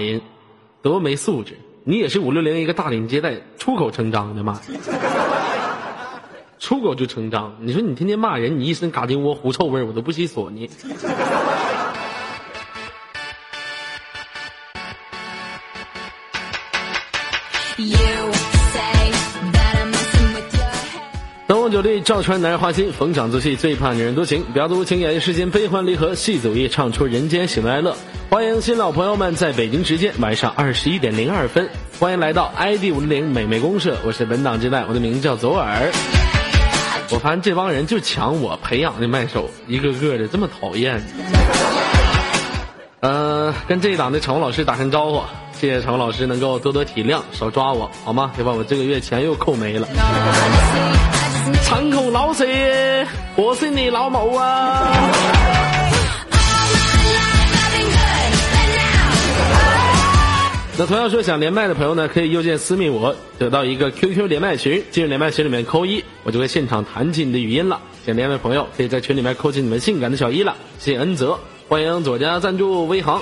人，多没素质！你也是五六零一个大领接待，出口成章的骂，出口就成章。你说你天天骂人，你一身嘎丁窝狐臭味，我都不稀索你。灯红酒绿，照穿男人花心；逢场作戏，最怕女人多情。婊子无情，演绎世间悲欢离合；戏子午夜，唱出人间喜怒哀乐。欢迎新老朋友们，在北京时间晚上二十一点零二分，欢迎来到 ID 五零零美美公社。我是本档接待，我的名字叫左耳。我发现这帮人就抢我培养的麦手，一个个的这么讨厌。呃，跟这一档的场务老师打声招呼，谢谢场务老师能够多多体谅，少抓我好吗？别把我这个月钱又扣没了。场控老师，我是你老母啊！那同样说想连麦的朋友呢，可以右键私密我，得到一个 QQ 连麦群，进入连麦群里面扣一，我就会现场弹起你的语音了。想连麦朋友可以在群里面扣起你们性感的小一了，谢谢恩泽，欢迎左家赞助微航。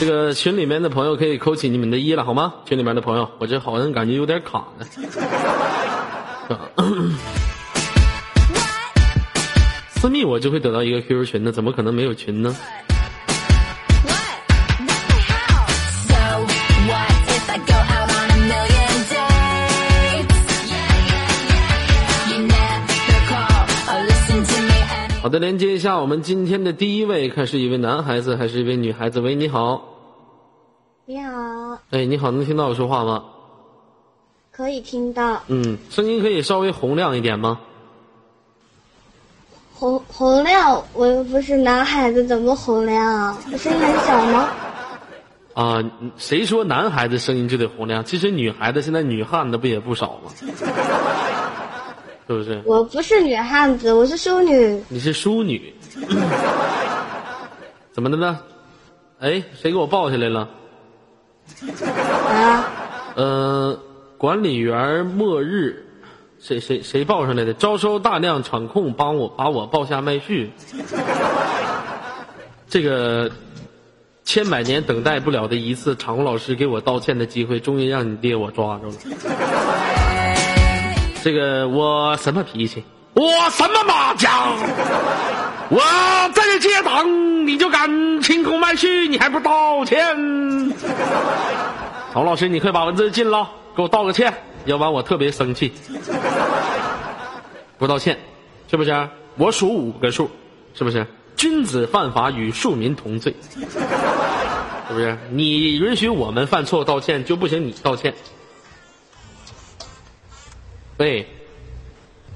这个群里面的朋友可以扣起你们的一了，好吗？群里面的朋友，我这好像感觉有点卡呢。私密我就会得到一个 QQ 群的，怎么可能没有群呢？好的，连接一下我们今天的第一位，看是一位男孩子还是一位女孩子？喂，你好。你好。哎，你好，能听到我说话吗？可以听到。嗯，声音可以稍微洪亮一点吗？洪洪亮，我又不是男孩子，怎么洪亮啊？我声音很小吗？啊，谁说男孩子声音就得洪亮？其实女孩子现在女汉子不也不少吗？是不是？我不是女汉子，我是淑女。你是淑女？怎么的呢？哎，谁给我抱下来了？啊？呃，管理员末日，谁谁谁报上来的？招收大量场控，帮我把我抱下麦序。这个千百年等待不了的一次场控老师给我道歉的机会，终于让你爹我抓住了。这个我什么脾气？我什么马甲？我在这接档，你就敢清空麦序？你还不道歉？曹老师，你快把文字禁了，给我道个歉，要不然我特别生气。不道歉，是不是？我数五个数，是不是？君子犯法与庶民同罪，是不是？你允许我们犯错道歉，就不行你道歉。喂，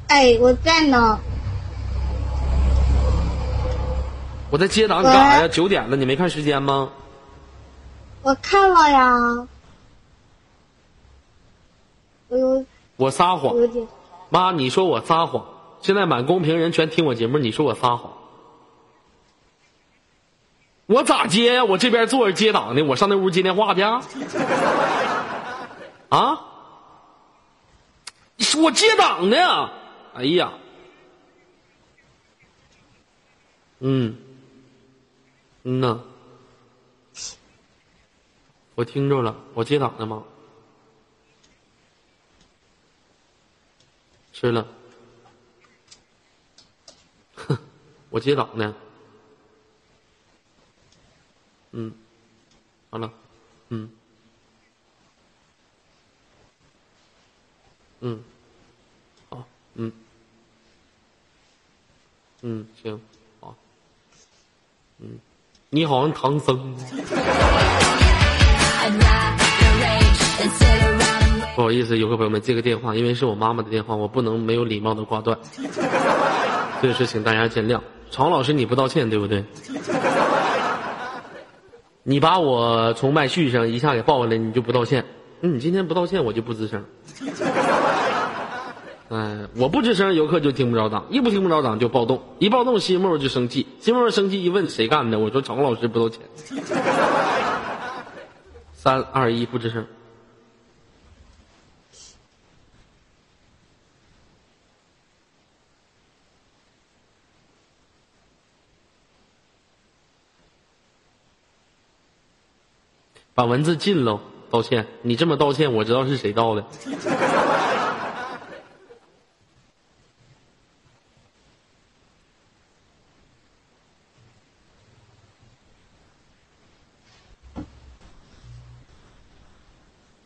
哎，我在呢。我在接档，你干啥呀？九点了，你没看时间吗？我看了呀。我有。我撒谎。妈，你说我撒谎？现在满公屏人全听我节目，你说我撒谎？我咋接呀？我这边坐着接档呢，我上那屋接电话去。啊？我接档呢，哎呀，嗯，嗯呐，我听着了，我接档的吗？吃了，哼，我接档呢，嗯，好了，嗯，嗯。嗯，嗯，行，好，嗯，你好像唐僧。不好意思，游客朋友们，接个电话，因为是我妈妈的电话，我不能没有礼貌的挂断，这个事请大家见谅。常老师，你不道歉对不对？你把我从麦序上一下给抱下来，你就不道歉？那你今天不道歉，我就不吱声。哎，我不吱声，游客就听不着。档一不听不着，档就暴动。一暴动，新木就生气。新木生气，一问谁干的，我说找老师不道歉。三二一，不吱声。把文字禁了，道歉。你这么道歉，我知道是谁道的。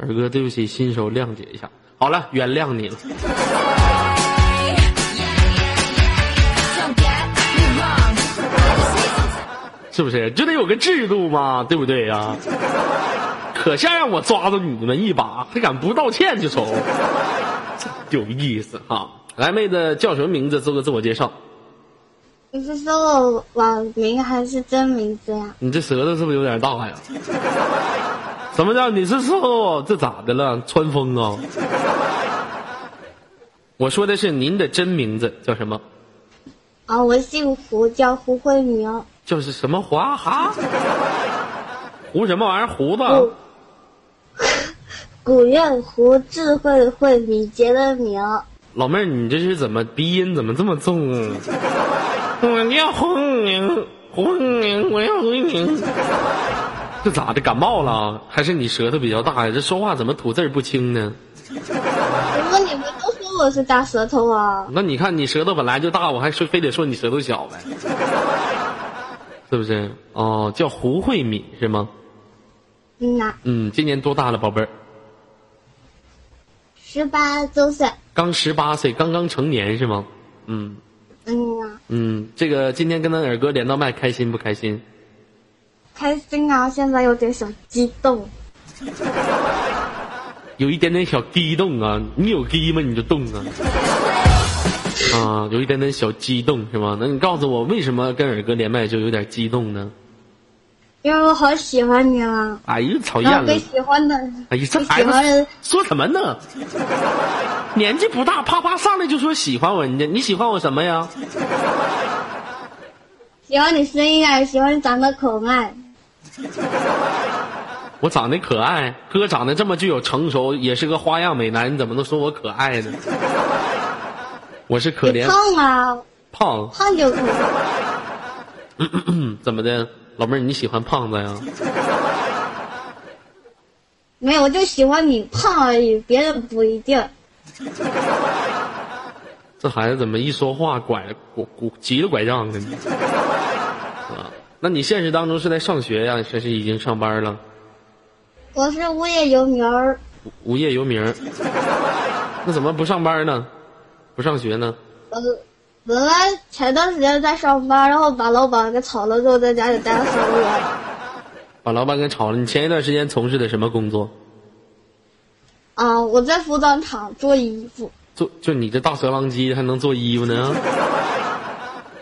二哥，对不起，新手谅解一下。好了，原谅你了。是不是？就得有个制度嘛，对不对呀？可像让我抓住你们一把，还敢不道歉就走，有意思哈！来，妹子叫什么名字？做个自我介绍。你是说我网名还是真名字呀？你这舌头是不是有点大呀？什么叫你是说这咋的了？穿风啊？我说的是您的真名字叫什么？啊，我姓胡，叫胡慧明。就是什么华哈？胡什么玩意儿？胡子？古 月胡，智慧慧，敏捷的名。老妹儿，你这是怎么鼻音怎么这么重啊？我叫胡明，胡明，我要胡明。这咋的？感冒了？还是你舌头比较大呀？这说话怎么吐字不清呢？怎么你们都说我是大舌头啊？那你看你舌头本来就大，我还说非得说你舌头小呗？是不是？哦，叫胡慧敏是吗？嗯呐。嗯，今年多大了，宝贝儿？十八周岁。刚十八岁，刚刚成年是吗？嗯。嗯呐。嗯，这个今天跟咱二哥连到麦，开心不开心？开心啊！现在有点小激动。有一点点小激动啊！你有激吗？你就动啊！啊，有一点点小激动是吗？那你告诉我，为什么跟尔哥连麦就有点激动呢？因为我好喜欢你啊！哎呀，讨厌了！被喜欢的，哎呀，这孩子说什么呢？年纪不大，啪啪上来就说喜欢我，人家你喜欢我什么呀？喜欢你声音啊，喜欢你长得可爱。我长得可爱，哥长得这么具有成熟，也是个花样美男，你怎么能说我可爱呢？我是可怜胖啊，胖胖就可以。怎么的，老妹儿你喜欢胖子呀？没有，我就喜欢你胖而已，别人不一定。这孩子怎么一说话拐拐拐急了拐杖的呢？啊，那你现实当中是在上学呀，还是已经上班了？我是无业游民儿。无业游民儿，那怎么不上班呢？不上学呢？呃，本来前段时间在上班，然后把老板给炒了，之后在家里待了三个月。把老板给炒了？你前一段时间从事的什么工作？啊，我在服装厂做衣服。做就你这大蛇狼机还能做衣服呢？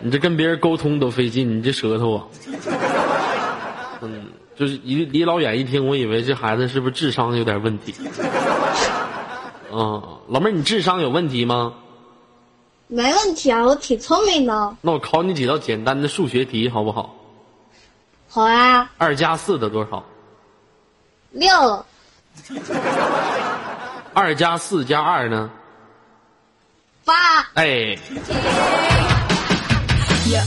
你这跟别人沟通都费劲，你这舌头啊！嗯，就是离离老远一听，我以为这孩子是不是智商有点问题？啊，老妹儿，你智商有问题吗？没问题啊，我挺聪明的。那我考你几道简单的数学题，好不好？好啊。二加四的多少？六。二加四加二呢？八。哎。的。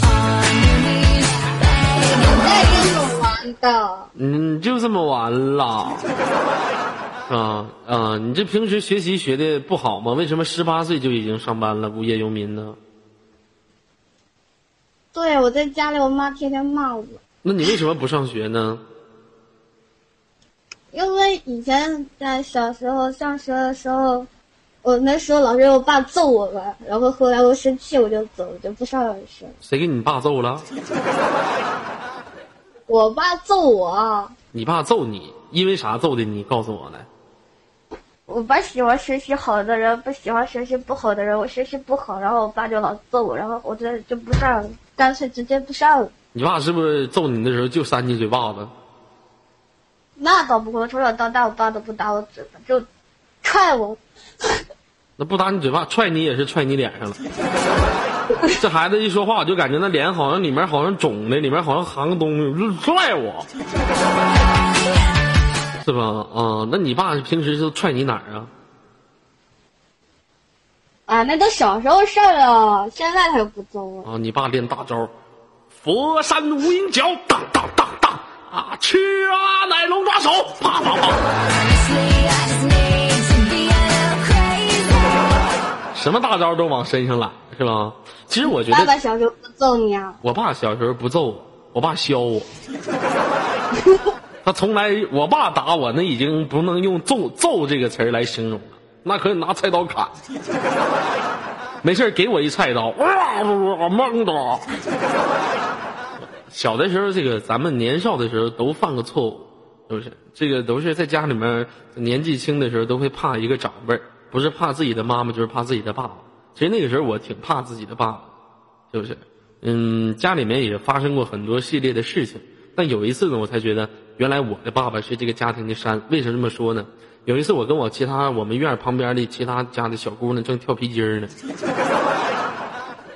嗯，就这么完了。啊啊！你这平时学习学的不好吗？为什么十八岁就已经上班了，无业游民呢？对，我在家里，我妈天天骂我。那你为什么不上学呢？因为以前在小时候上学的时候，我那时候老是我爸揍我吧，然后后来我生气我就走，就不上学。谁给你爸揍了？我爸揍我。你爸揍你，因为啥揍的？你告诉我来。我爸喜欢学习好的人，不喜欢学习不好的人。我学习不好，然后我爸就老揍我，然后我就就不上了，干脆直接不上了。你爸是不是揍你的时候就扇你嘴巴子？那倒不会，从小到大我爸都不打我嘴巴，就踹我。那不打你嘴巴，踹你也是踹你脸上了。这孩子一说话，我就感觉那脸好像里面好像肿的，里面好像含个东西，就踹我。是吧？啊，那你爸平时就踹你哪儿啊？啊，那都小时候事儿了，现在他不揍啊，你爸练大招，佛山无影脚，当当当当啊，去啊！奶龙抓手，啪啪啪！什么大招都往身上揽，是吧？其实我觉得，爸爸小时候不揍你啊？我爸小时候不揍我，我爸削我。他从来，我爸打我那已经不能用揍揍这个词儿来形容了，那可以拿菜刀砍。没事给我一菜刀，哇，我懵的。小的时候，这个咱们年少的时候都犯过错误，是不是？这个都是在家里面年纪轻的时候都会怕一个长辈，不是怕自己的妈妈，就是怕自己的爸爸。其实那个时候我挺怕自己的爸爸，是不是？嗯，家里面也发生过很多系列的事情，但有一次呢，我才觉得原来我的爸爸是这个家庭的山。为什么这么说呢？有一次我跟我其他我们院旁边的其他家的小姑娘正跳皮筋呢。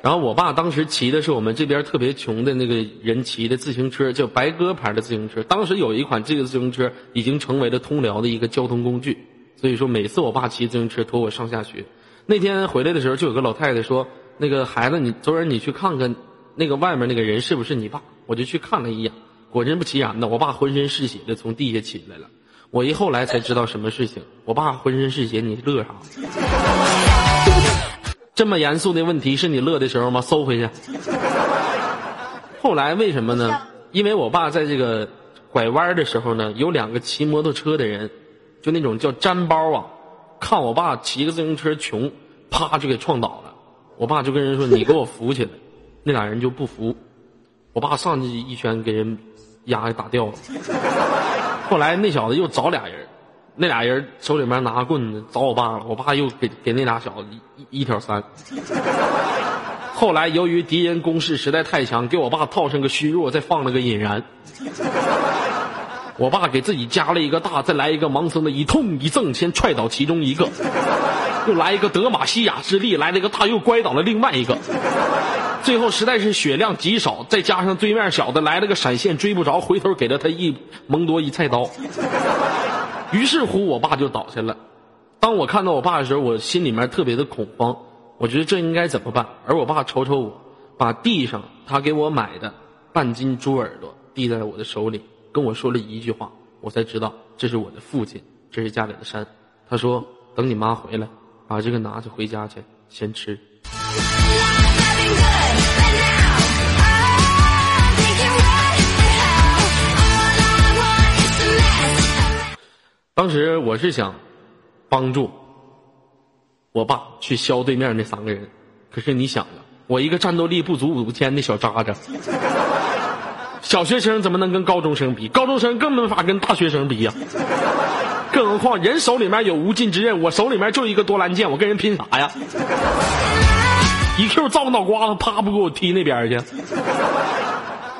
然后我爸当时骑的是我们这边特别穷的那个人骑的自行车，叫白鸽牌的自行车。当时有一款这个自行车已经成为了通辽的一个交通工具，所以说每次我爸骑自行车驮我上下学。那天回来的时候，就有个老太太说：“那个孩子，你昨儿你去看看那个外面那个人是不是你爸？”我就去看了一眼，果真不其然的，我爸浑身是血的从地下起来了。我一后来才知道什么事情，我爸浑身是血，你乐啥？这么严肃的问题是你乐的时候吗？收回去。后来为什么呢？因为我爸在这个拐弯的时候呢，有两个骑摩托车的人，就那种叫粘包啊，看我爸骑个自行车穷，啪就给撞倒了。我爸就跟人说：“你给我扶起来。”那俩人就不服，我爸上去一拳给人压给打掉了。后来那小子又找俩人。那俩人手里面拿棍子找我爸了，我爸又给给那俩小子一一挑三。后来由于敌人攻势实在太强，给我爸套上个虚弱，再放了个引燃。我爸给自己加了一个大，再来一个盲僧的一痛一赠，先踹倒其中一个，又来一个德玛西亚之力，来了一个大又拐倒了另外一个。最后实在是血量极少，再加上对面小子来了个闪现追不着，回头给了他一蒙多一菜刀。于是乎，我爸就倒下了。当我看到我爸的时候，我心里面特别的恐慌。我觉得这应该怎么办？而我爸瞅瞅我，把地上他给我买的半斤猪耳朵递在了我的手里，跟我说了一句话，我才知道这是我的父亲，这是家里的山。他说：“等你妈回来，把这个拿着回家去，先吃。”当时我是想帮助我爸去削对面那三个人，可是你想啊，我一个战斗力不足五千的小渣渣，小学生怎么能跟高中生比？高中生更没法跟大学生比呀！更何况人手里面有无尽之刃，我手里面就一个多兰剑，我跟人拼啥呀？一 Q 造个脑瓜子，啪不给我踢那边去！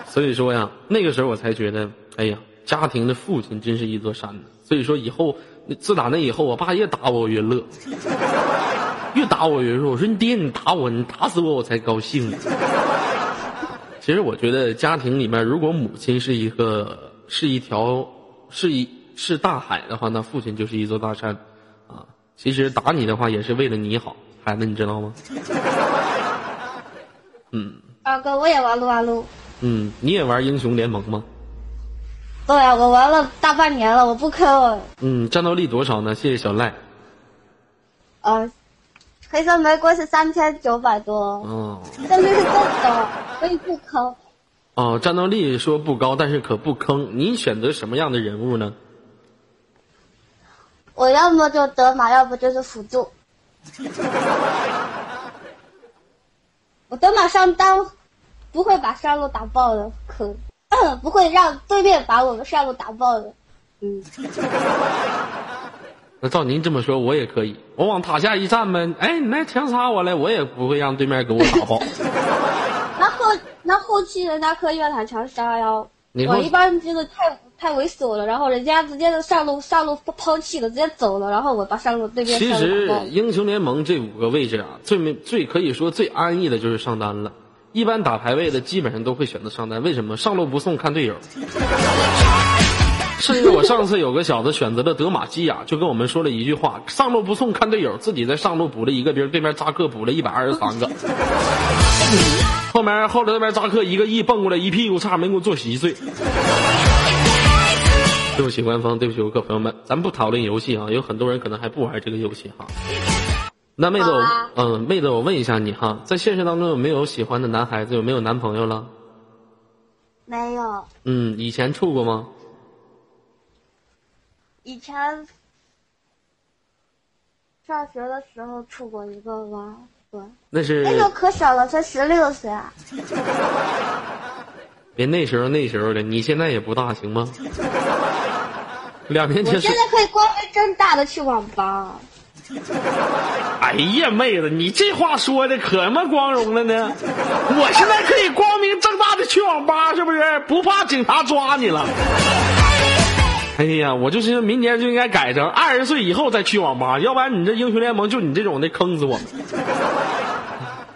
所以说呀，那个时候我才觉得，哎呀，家庭的父亲真是一座山呢。所以说以后，自打那以后，我爸越打我我越乐，越打我越说：“我说你爹，你打我，你打死我我才高兴呢。”其实我觉得家庭里面，如果母亲是一个是一条是一是大海的话，那父亲就是一座大山啊。其实打你的话也是为了你好，孩子，你知道吗？嗯。二哥，我也玩撸啊撸。嗯，你也玩英雄联盟吗？对呀，我玩了大半年了，我不坑。嗯，战斗力多少呢？谢谢小赖。呃，黑色玫瑰是三千九百多。哦。战斗力是够高，可以不坑。哦，战斗力说不高，但是可不坑。你选择什么样的人物呢？我要么就德玛，要不就是辅助。我德玛上单，不会把上路打爆的，可。不会让对面把我们上路打爆的。嗯。那照您这么说，我也可以，我往塔下一站呗。哎，你来强杀我来，我也不会让对面给我打爆。那后那后期人家可以让他强杀呀。我一般这个太太猥琐了，然后人家直接就上路上路抛弃了，直接走了，然后我把上路对面。其实英雄联盟这五个位置啊，最最可以说最安逸的就是上单了。一般打排位的基本上都会选择上单，为什么？上路不送看队友。甚至我上次有个小子选择了德玛西亚，就跟我们说了一句话：上路不送看队友，自己在上路补了一个兵，对面扎克补了一百二十三个。后面后来那边扎克一个亿蹦过来，一屁股差没给我坐稀碎。对不起官方，对不起游客朋友们，咱不讨论游戏啊，有很多人可能还不玩这个游戏哈。那妹子，嗯，妹子，我问一下你哈，在现实当中有没有喜欢的男孩子？有没有男朋友了？没有。嗯，以前处过吗？以前上学的时候处过一个吧，对。那是那时候可小了，才十六岁啊。别那时候那时候的，你现在也不大，行吗？两年前。我现在可以光明正大的去网吧。哎呀，妹子，你这话说的可他妈光荣了呢！我现在可以光明正大的去网吧，是不是？不怕警察抓你了？哎呀，我就是明年就应该改成二十岁以后再去网吧，要不然你这英雄联盟就你这种的坑死我们。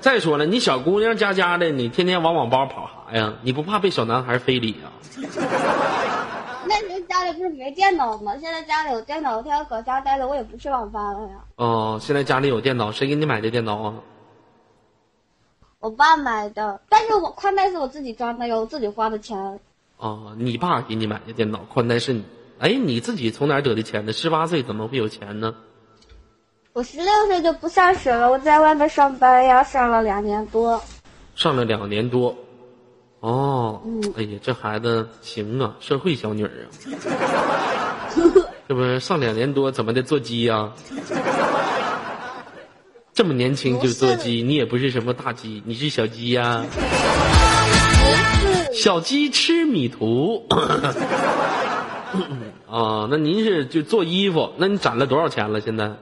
再说了，你小姑娘家家的，你天天往网吧跑啥呀？你不怕被小男孩非礼啊？那你家里不是没电脑吗？现在家里有电脑，我天天搁家待着，我也不去网吧了呀。哦，现在家里有电脑，谁给你买的电脑啊？我爸买的，但是我宽带是我自己装的，有自己花的钱。哦，你爸给你买的电脑，宽带是你？哎，你自己从哪得的钱呢？十八岁怎么会有钱呢？我十六岁就不上学了，我在外面上班呀，上了两年多。上了两年多。哦，哎呀，这孩子行啊，社会小女儿啊，这不是上两年多怎么的做鸡呀？这么年轻就做鸡，你也不是什么大鸡，你是小鸡呀？小鸡吃米图。啊，那您是就做衣服？那你攒了多少钱了？现在？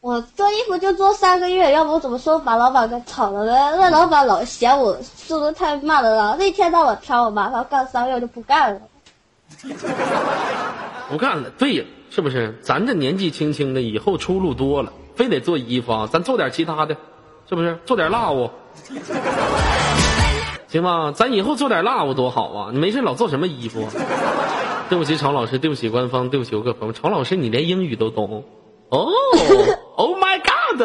我做衣服就做三个月，要不我怎么说把老板给炒了呢？那老板老嫌我速度太慢了，那一天到晚挑我麻烦，干三个月就不干了。不干了，对呀，是不是？咱这年纪轻轻的，以后出路多了，非得做衣服啊？咱做点其他的，是不是？做点蜡物，行吗？咱以后做点蜡我多好啊！你没事老做什么衣服？对不起，曹老师，对不起，官方，对不起，游客朋友。曹老师，你连英语都懂？哦，Oh my God！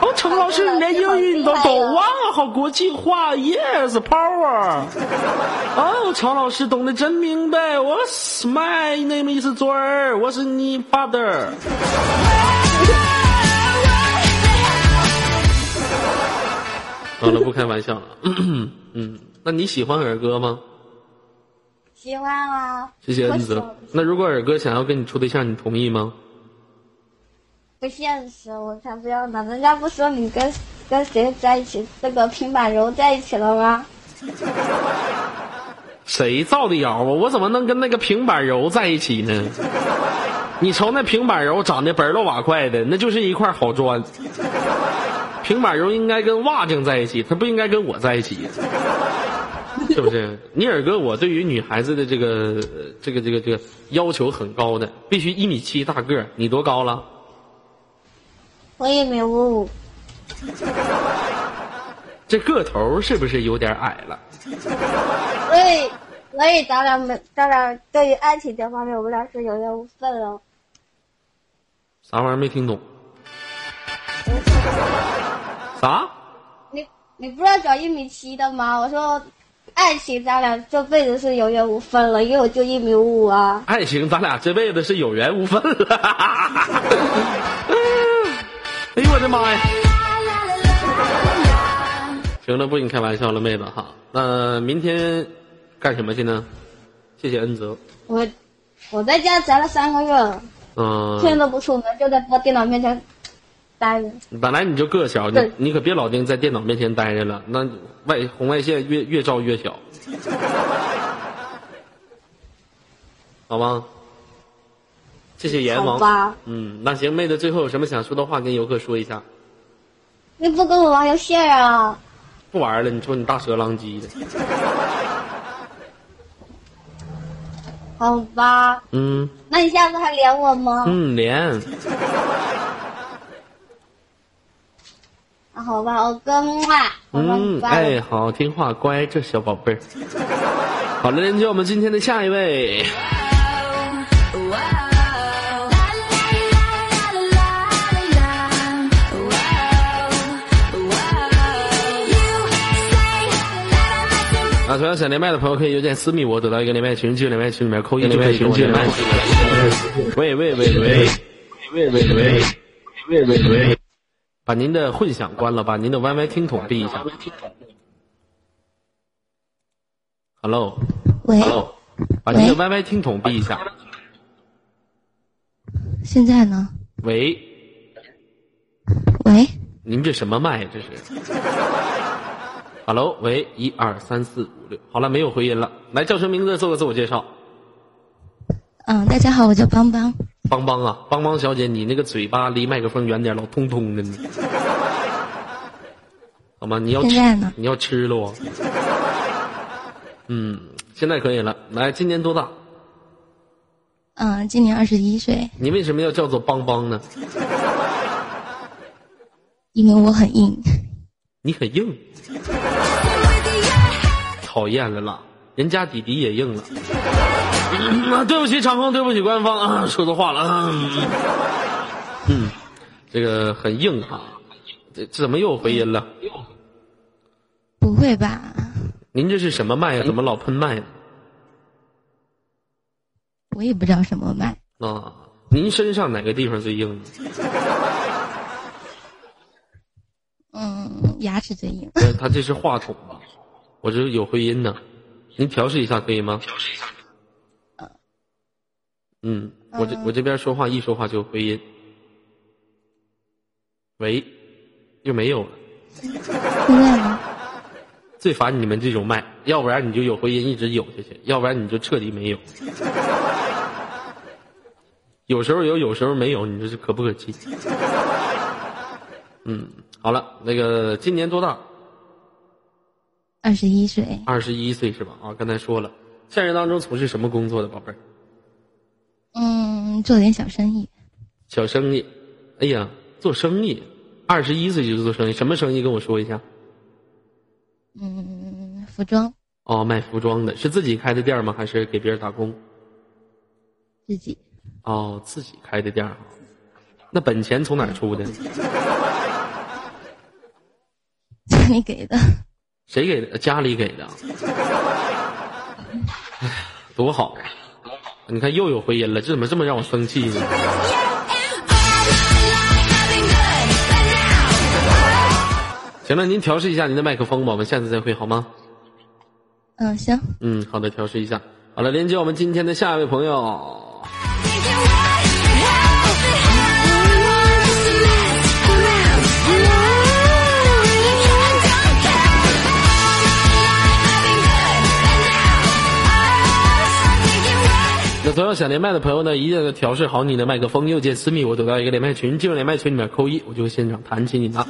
哦，陈老师，你连英语你都懂哇，好国际化，Yes，Power！哦，乔老师懂得真明白。What's My name is 左儿，我是你 Father。好了，不开玩笑了。嗯，那你喜欢尔哥吗？喜欢啊。谢谢恩泽。那如果尔哥想要跟你处对象，你同意吗？不现实，我才不要呢！人家不说你跟跟谁在一起，那个平板柔在一起了吗？谁造的谣啊？我怎么能跟那个平板柔在一起呢？你瞅那平板柔长得本儿瓦块的，那就是一块好砖。平板柔应该跟瓦匠在一起，他不应该跟我在一起，是不是？尼尔哥，我对于女孩子的这个这个这个这个要求很高的，必须一米七大个儿。你多高了？我一米五五，这个头是不是有点矮了？所以，所以咱俩没，咱俩对于爱情这方面，我们俩是有缘无分了。啥玩意儿没听懂？啥？你你不是找一米七的吗？我说，爱情咱俩这辈子是有缘无分了，因为我就一米五五啊。爱情咱俩这辈子是有缘无分了。哎呦我的妈呀！行了，不跟你开玩笑了，妹子哈。那明天干什么去呢？谢谢恩泽。我我在家宅了三个月了，嗯，天都不出门，就在我电脑面前待着。本来你就个小，你你可别老盯在电脑面前待着了，那外红外线越越照越小，好吗？谢谢阎王。嗯，那行，妹子，最后有什么想说的话跟游客说一下？你不跟我玩游戏啊？不玩了，你说你大蛇狼藉的。好吧。嗯。那你下次还连我吗？嗯，连。那好吧，我跟嘛。嗯，哎，好听话，乖，这小宝贝儿。好了，连接我们今天的下一位。啊，同样想连麦的朋友可以邮件私密我，得到一个连麦群，进入连麦群里面扣一就可以连麦。喂喂喂喂喂喂喂喂喂喂喂，把您的混响关了，把您的 YY 听筒闭一下。Hello，喂，把您的 YY 听筒闭一下。现在呢？喂，喂，您这什么麦？这是？Hello，喂，一二三四五六，好了，没有回音了。来，叫什么名字，做个自我介绍。嗯，大家好，我叫邦邦。邦邦啊，邦邦小姐，你那个嘴巴离麦克风远点，老通通的呢。好吗？你要吃？你要吃了。嗯，现在可以了。来，今年多大？嗯，今年二十一岁。你为什么要叫做邦邦呢？因为我很硬。你很硬。讨厌了啦，人家弟弟也硬了。啊，对不起场控，对不起官方啊，说错话了。嗯，这个很硬啊，这这怎么又回音了？不会吧？您这是什么麦呀？怎么老喷麦呢？我也不知道什么麦。啊，您身上哪个地方最硬？嗯，牙齿最硬。他这是话筒吧？我这有回音呢，您调试一下可以吗？调试一下。嗯，我这我这边说话一说话就回音。喂，又没有了。现在呢？最烦你们这种麦，要不然你就有回音一直有下去，要不然你就彻底没有。有时候有，有时候没有，你说这可不可气？嗯，好了，那个今年多大？二十一岁。二十一岁是吧？啊，刚才说了，现实当中从事什么工作的宝贝儿？嗯，做点小生意。小生意，哎呀，做生意，二十一岁就做生意，什么生意？跟我说一下。嗯，服装。哦，卖服装的，是自己开的店吗？还是给别人打工？自己。哦，自己开的店儿，那本钱从哪儿出的？家里给的。谁给的？家里给的。哎呀，多好！你看又有回音了，这怎么这么让我生气呢？行了，您调试一下您的麦克风吧，我们下次再会好吗？嗯，行。嗯，好的，调试一下。好了，连接我们今天的下一位朋友。那所有想连麦的朋友呢，一定要调试好你的麦克风。右键私密，我得到一个连麦群，进入连麦群里面扣一，我就会现场弹起你的。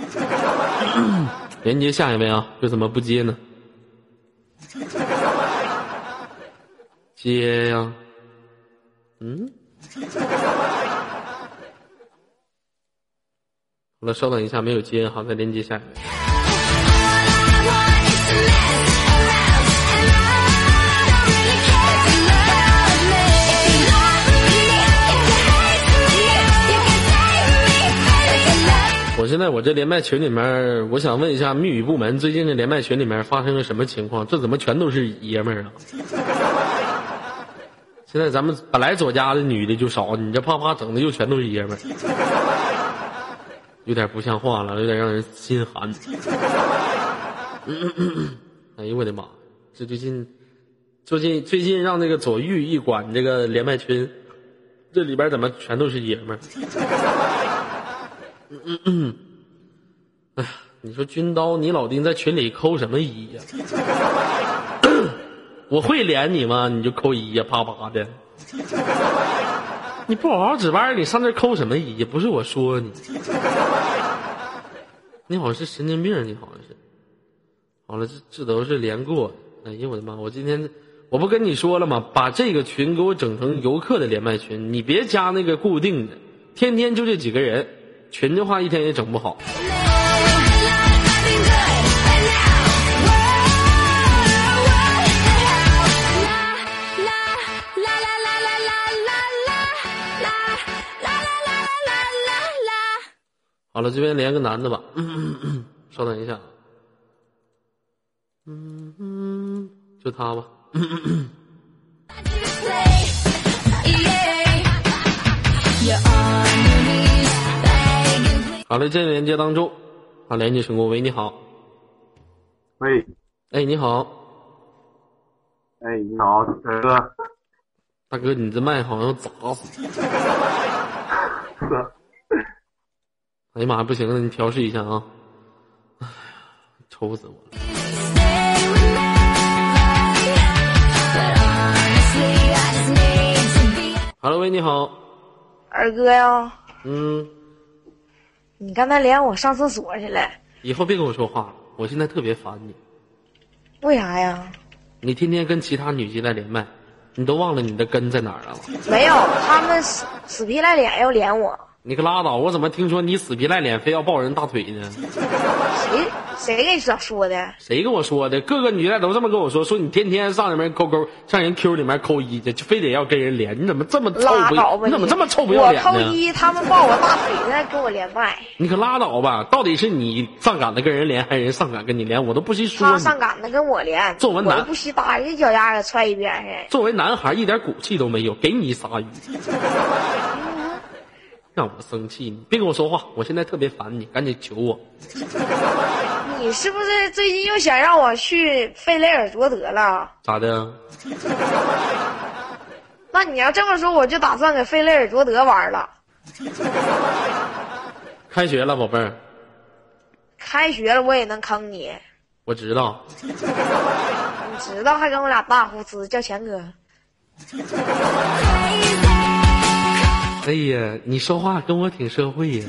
连接下一位啊，这怎么不接呢？接呀，嗯。好了，稍等一下，没有接，好，再连接下一位。现在我这连麦群里面，我想问一下密语部门，最近这连麦群里面发生了什么情况？这怎么全都是爷们儿啊？现在咱们本来左家的女的就少，你这啪啪整的又全都是爷们儿，有点不像话了，有点让人心寒。哎呦我的妈！这最近，最近最近让那个左玉一管这个连麦群，这里边怎么全都是爷们儿？嗯嗯，哎呀，你说军刀，你老丁在群里扣什么一呀？我会连你吗？你就扣一呀，啪啪的。你不好好值班，你上这扣什么一？不是我说你，你好像是神经病，你好像是。好了，这这都是连过。哎呀，我的妈！我今天我不跟你说了吗？把这个群给我整成游客的连麦群，你别加那个固定的，天天就这几个人。群的话一天也整不好。好了，这边连个男的吧，稍等一下。嗯嗯，就他吧。好嘞，这连接当中，好，连接成功。喂，你好。喂。哎，你好。哎，你好，大哥。大哥，你这麦好像砸死。哎呀妈，不行了，你调试一下啊。哎呀，愁死我了。Hello，喂，你好，二哥呀。嗯。你刚才连我上厕所去了。以后别跟我说话了，我现在特别烦你。为啥呀？你天天跟其他女鸡在连麦，你都忘了你的根在哪儿了吗？没有，他们死死皮赖脸要连我。你可拉倒！我怎么听说你死皮赖脸非要抱人大腿呢？谁谁跟你说说的？谁跟我说的？各个女的都这么跟我说，说你天天上里面抠抠，上人 Q 里面扣一去，就非得要跟人连。你怎么这么臭不？要你怎么这么臭不要脸呢？我扣一，他们抱我大腿在跟我连麦。你可拉倒吧！到底是你上赶子跟人连，还是人上赶跟你连？我都不惜说。他上赶子跟我连。作为男，不惜打人脚丫子踹一边去。作为男孩，一点骨气都没有，给你撒鱼。让我生气！你别跟我说话，我现在特别烦你，赶紧求我。你是不是最近又想让我去费雷尔卓德了？咋的？那你要这么说，我就打算给费雷尔卓德玩了。开学了，宝贝儿。开学了，我也能坑你。我知道。你知道，还跟我俩大呼呲叫钱哥。哎呀，你说话跟我挺社会呀。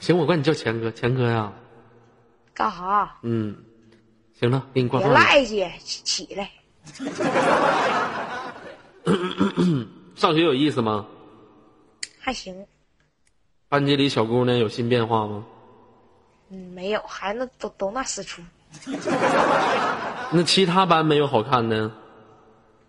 行，我管你叫钱哥，钱哥呀。干哈？嗯，行了，给你挂。别赖去，起来。上学有意思吗？还行。班级里小姑娘有新变化吗？嗯，没有，孩子都都那死出。那其他班没有好看的？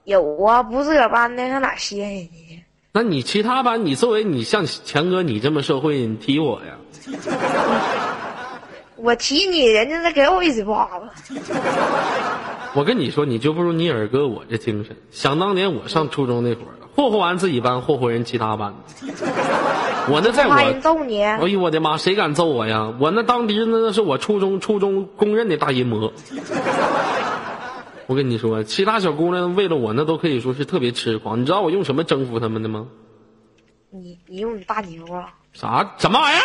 有啊，不自个儿班的上哪吸引人去？那你其他班，你作为你像强哥，你这么社会，你踢我呀？我踢你，人家再给我一嘴巴子。我跟你说，你就不如你二哥我这精神。想当年我上初中那会儿，霍霍完自己班，霍霍人其他班。我那在我，揍你！哎呦我的妈，谁敢揍我呀？我那当兵的那是我初中初中公认的大淫魔。我跟你说，其他小姑娘为了我，那都可以说是特别痴狂。你知道我用什么征服他们的吗？你你用你大牛啊？啥什么玩意儿？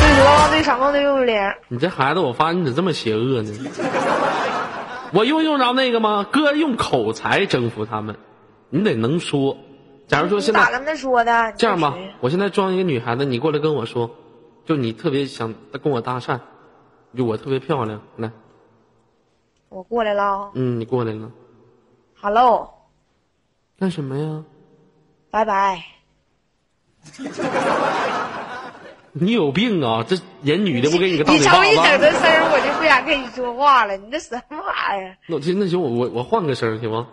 最多最成功的用脸。你这孩子，我发现你咋这么邪恶呢？我用用着那个吗？哥用口才征服他们，你得能说。假如说现在咋跟他说的？这样吧，我现在装一个女孩子，你过来跟我说，就你特别想跟我搭讪。就我特别漂亮，来，我过来了。嗯，你过来了。Hello。干什么呀？拜拜。你有病啊！这人女的不给你个大嘴巴子。你稍一整这声我就不想跟你说话了。你这什么玩意儿？那行，那行，我我我换个声行吗？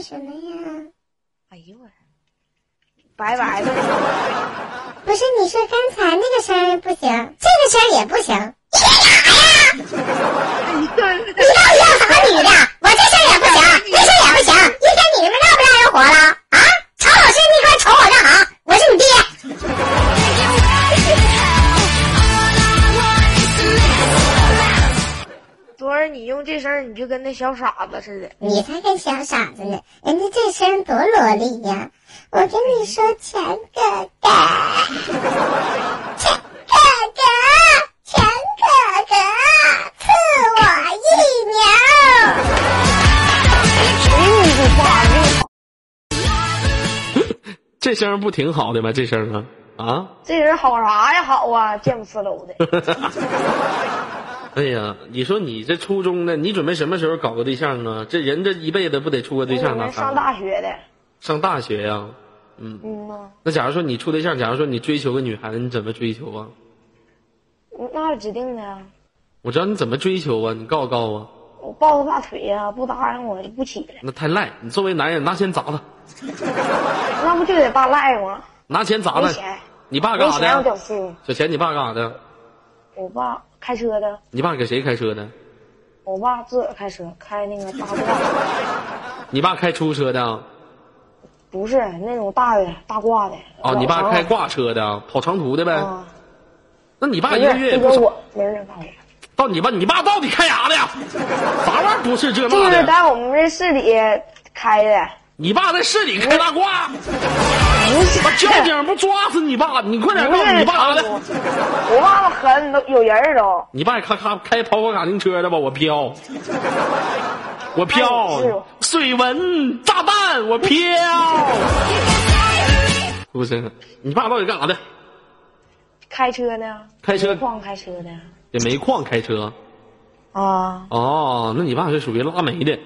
干什么呀？哎呦我，拜拜了。不是你说刚才那个声不行，这个声也不行，你干啥呀？你到底要啥女的？你用这声，你就跟那小傻子似的。你才跟小傻子呢，人家这声多萝莉呀！我跟你说，钱哥哥，钱哥哥，钱哥哥，赐我一秒。你个花这声不挺好的吗？这声啊啊！这人好啥呀？好啊，见不呲楼的。哎呀，你说你这初中的，你准备什么时候搞个对象啊？这人这一辈子不得处个对象呢？上大学的。上大学呀，嗯。嗯那假如说你处对象，假如说你追求个女孩子，你怎么追求啊？那指定的呀。我知道你怎么追求啊？你告诉告诉我。我抱他大腿呀，不答应我就不起来。那太赖！你作为男人，拿钱砸他。那不就得爸赖吗？拿钱砸他。你爸干啥的？小钱，你爸干啥的？我爸开车的。你爸给谁开车的？我爸自个儿开车，开那个大挂。你爸开出租车的？不是那种大的大挂的。哦，你爸开挂车的，跑长途的呗。那你爸一个月也不少。没人干我。到你爸，你爸到底开啥的呀？啥玩意儿不是这那的？就是在我们这市里开的。你爸在市里开大挂？不是。把交警不抓死你爸？你快点告诉你爸的。我爸爸狠，都有人都。你爸咔咔开跑跑卡丁车的吧？我飘。我飘。水文炸弹，我飘。不是，你爸到底干啥的？开车呢。开车。矿开车的。也煤矿开车，啊哦，那你爸是属于拉煤的，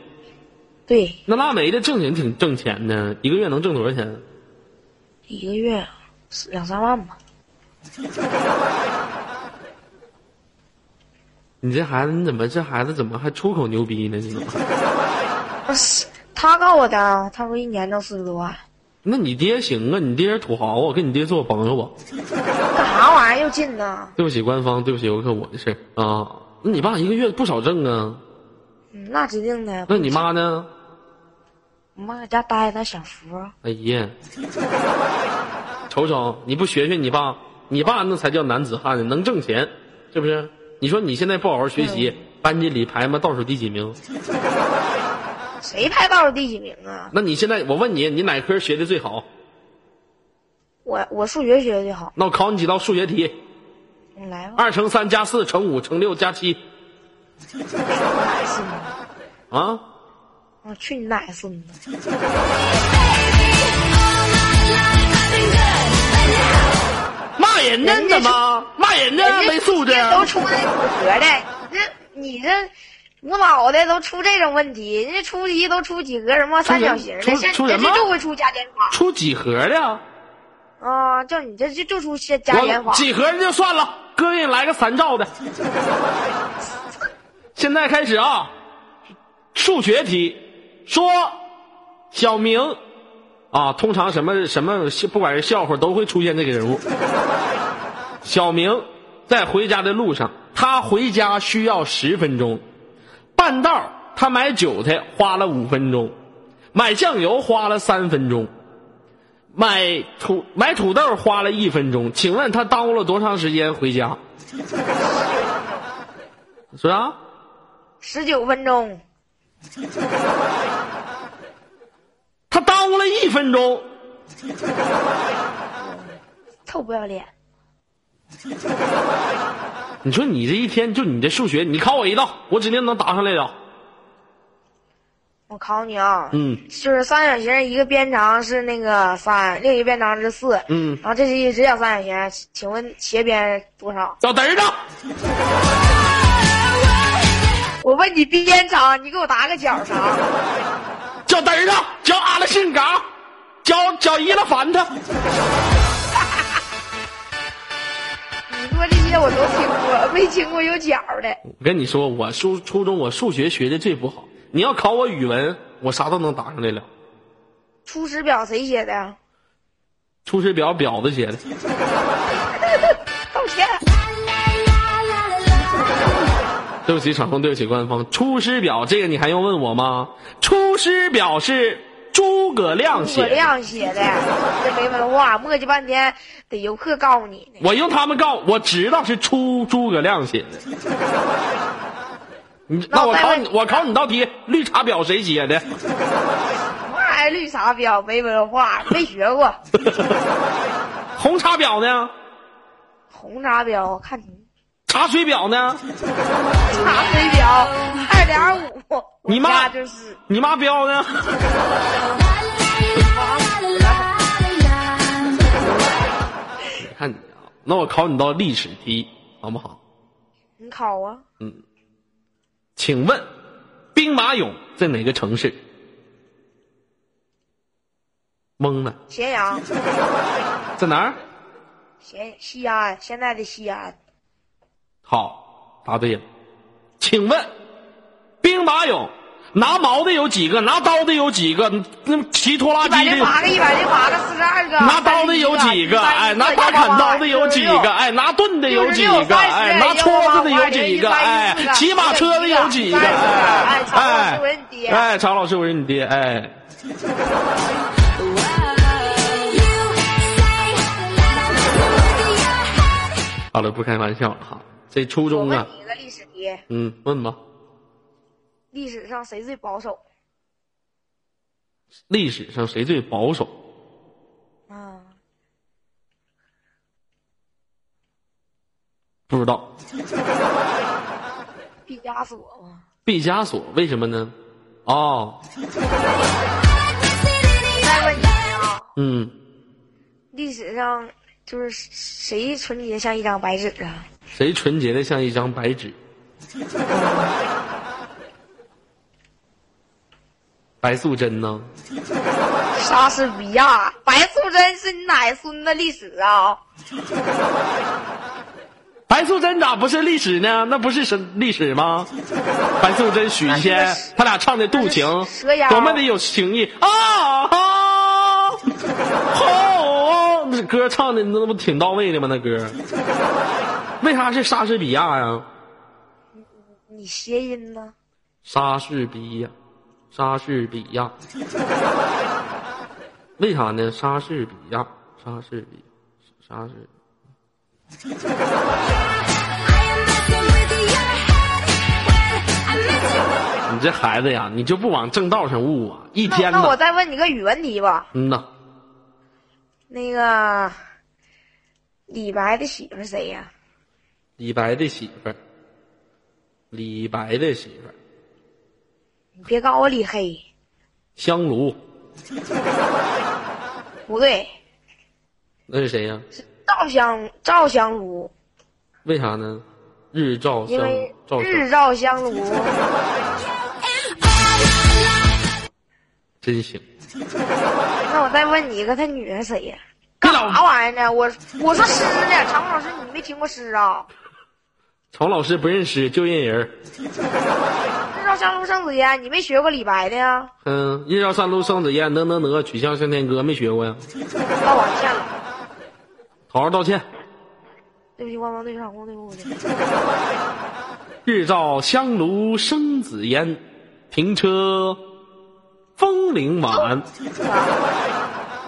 对，那拉煤的挣钱挺挣钱的，一个月能挣多少钱？一个月两三万吧。你这孩子，你怎么这孩子怎么还出口牛逼呢？你他告我的，他说一年挣四十多万。那你爹行啊，你爹是土豪啊，跟你爹做朋友吧。干啥玩意儿又进呢？对不起官方，对不起游客，我的事啊。那你爸一个月不少挣啊。嗯，那指定的。那你妈呢？我妈在家待着享福。哎呀，瞅瞅，你不学学你爸，你爸那才叫男子汉呢，能挣钱，是不是？你说你现在不好好学习，班级里排嘛倒数第几名？谁排倒数第几名啊？那你现在我问你，你哪科学的最好？我我数学学的最好。那我考你几道数学题。你来吧。二乘三加四乘五乘六加七。啊？我去你奶孙子！骂人呢？你怎么骂人呢？没素质。都出那五合的，这你这。无脑的都出这种问题，人家出题都出几何什么三角形的，现这这就会出加减法。出几何的？啊，就你这就就出加加减法。几何的就算了，哥给你来个三兆的。现在开始啊，数学题，说小明啊，通常什么什么不管是笑话都会出现这个人物。小明在回家的路上，他回家需要十分钟。半道他买韭菜花了五分钟，买酱油花了三分钟，买土买土豆花了一分钟。请问他耽误了多长时间回家？说啥？十九分钟。他耽误了一分钟。臭不要脸！你说你这一天就你这数学，你考我一道，我指定能答上来的。我考你啊，嗯，就是三角形一个边长是那个三，另一个边长是四，嗯，然后这是一直角三角形，请问斜边多少？叫嘚儿的。我问你边长，你给我答个角啥。叫嘚儿的，叫阿拉性嘎，叫叫伊拉凡特。说这些我都听过，没听过有角的。我跟你说，我初初中我数学学的最不好。你要考我语文，我啥都能答上来了。出师表谁写的？出师表婊子写的。对不起场控，对不起官方。出师表这个你还用问我吗？出师表是。诸葛亮写的，诸葛亮写的，这没文化，磨叽半天，得游客告诉你。我用他们告，我知道是出诸葛亮写的。你 那我考你，我考你道题，绿茶婊谁写的？嘛绿茶婊没文化，没学过。红茶婊呢？红茶婊，看你。茶水表呢？茶水表二点五。你妈就是。你妈标呢？看你啊，那我考你道历史题，好不好？你考啊。嗯。请问，兵马俑在哪个城市？懵了。咸阳。在哪儿？咸西安，现在的西安。好，答对了。请问，兵马俑？拿矛的有几个？拿刀的有几个？那骑拖拉机的有八个，一百零八个，四十二个。拿刀的有几个？哎，拿大砍刀的有几个？哎，拿盾的有几个？哎，拿戳子的有几个？哎，骑马车的有几个？哎，哎，常老师我是你爹，哎。好了，不开玩笑了哈。这初中啊。问你个历史题。嗯，问吧。历史上谁最保守？历史上谁最保守？啊，不知道。毕加索吗？毕加索为什么呢？哦。再问你啊。嗯。历史上就是谁纯洁像一张白纸啊？谁纯洁的像一张白纸？白素贞呢？莎士比亚，白素贞是你奶孙子历史啊？白素贞咋不是历史呢？那不是是历史吗？白素贞、许仙，他俩唱的《渡情》，多么的有情义啊！好，那歌唱的那不挺到位的吗？那歌，为啥是莎士比亚呀？你谐音呢？莎士比亚。莎士比亚，为啥呢？莎士比亚，莎士比，莎士。你这孩子呀，你就不往正道上悟啊！一天那我再问你个语文题吧。嗯呐。那个李白的媳妇谁呀？李白的媳妇儿李白的媳妇你别告诉我李黑，香炉，不对，那是谁呀？是赵香赵香炉，为啥呢？日照因为日照香炉，真行。那我再问你一个，他女儿谁呀？干啥玩意儿呢？我我说诗呢，常老师，你没听过诗啊？曹老师不认识，就认人。日照香炉生紫烟，你没学过李白的呀？嗯，日照香炉生紫烟，哪哪哪，曲项向天歌，没学过呀？道歉了，好好道歉。对不起，官方对不起，对不起。日照香炉生紫烟，停车风铃晚。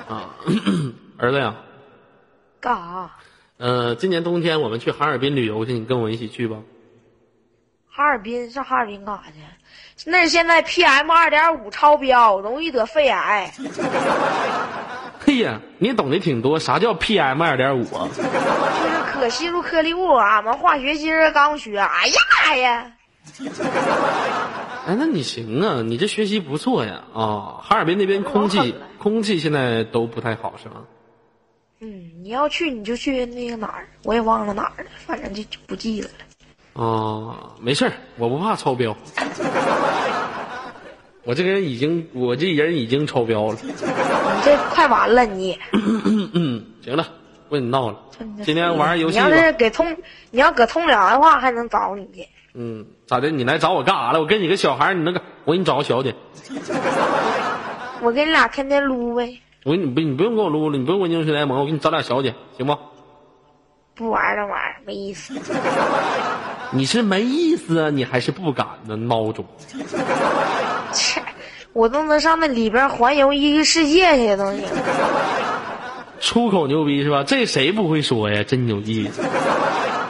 啊，儿子呀。干啥？呃，今年冬天我们去哈尔滨旅游去，你跟我一起去吧。哈尔滨上哈尔滨干啥去？那现在 PM 二点五超标，容易得肺癌。嘿呀，你懂得挺多，啥叫 PM 二点五啊？就是可吸入颗粒物，俺们化学今儿刚学。哎呀妈呀！哎，那你行啊，你这学习不错呀啊！哈尔滨那边空气空气现在都不太好，是吗？嗯，你要去你就去那个哪儿，我也忘了哪儿了，反正就不记得了。哦，没事儿，我不怕超标。我这个人已经，我这人已经超标了。你这快完了，你。嗯，行了，不跟你闹了。今天玩游戏。你要是给通，你要搁通辽的话，还能找你去。嗯，咋的？你来找我干啥了？我跟你个小孩，你那个，我给你找个小姐。我跟你俩天天撸呗。我你不你不用跟我撸了，你不用跟英雄联盟，我给你找俩小姐，行不？不玩这玩意儿没意思。你是没意思啊？你还是不敢呢？孬种！切，我都能上那里边环游一个世界去都行。出口牛逼是吧？这谁不会说呀？真牛逼！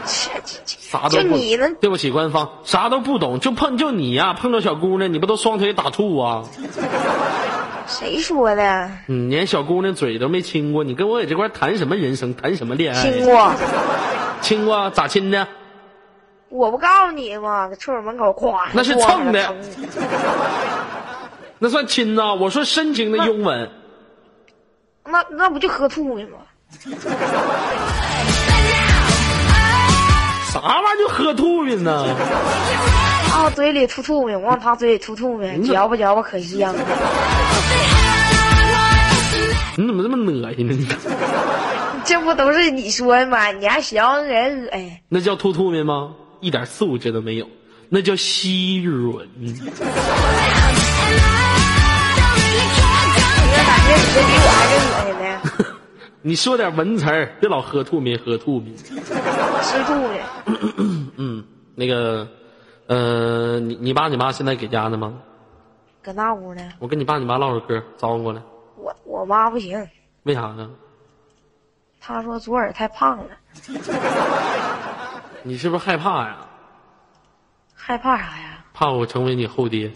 切 切切，啥都不。就你呢？对不起，官方，啥都不懂，就碰就你呀，碰到小姑娘，你不都双腿打怵啊？谁说的？你连小姑娘嘴都没亲过，你跟我在这块谈什么人生，谈什么恋爱？亲过，亲过，咋亲的？我不告诉你吗？在厕所门口夸。那是蹭的。那算亲呐？我说深情的拥吻。那那不就喝吐的吗？啥玩意儿就喝吐的呢？啊，嘴里吐吐沫，往他嘴里吐吐沫，嚼吧嚼吧可香了。你怎么这么恶心呢？你 这不都是你说的吗？你还嫌人恶心？那叫吐吐沫吗？一点素质都没有。那叫吸吮。你说点文词儿，别老喝吐沫喝吐没。吃吐的。嗯，那个，呃，你你爸你妈现在给家呢吗？搁那屋呢。我跟你爸你妈唠会嗑，招呼过来。我我妈不行。为啥呢？他说左耳太胖了。你是不是害怕呀？害怕啥呀？怕我成为你后爹。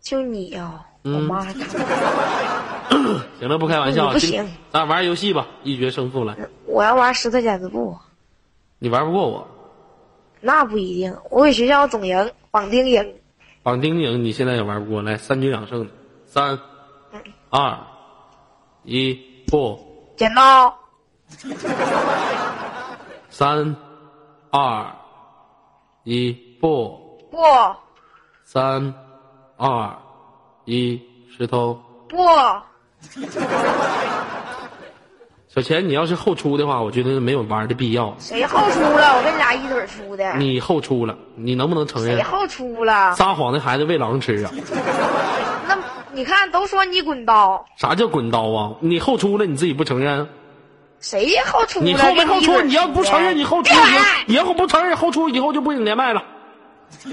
就你呀，我妈看。行了，不开玩笑，不行，咱玩游戏吧，一决胜负来。我要玩石头剪子布。你玩不过我。那不一定，我给学校总赢，绑定赢。绑定赢，你现在也玩不过来，三局两胜的。三、二、一，不。剪刀。三、二、一，不。不。三、二、一，石头。不。小钱，你要是后出的话，我觉得没有玩的必要。谁后出了？我跟你俩一腿出的。你后出了，你能不能承认？谁后出了？撒谎的孩子喂狼吃啊！那你看，都说你滚刀。啥叫滚刀啊？你后出了，你自己不承认？谁后出了？你后没后出？你要不承认，你后出，以后不承认后出，以后就不跟你连麦了。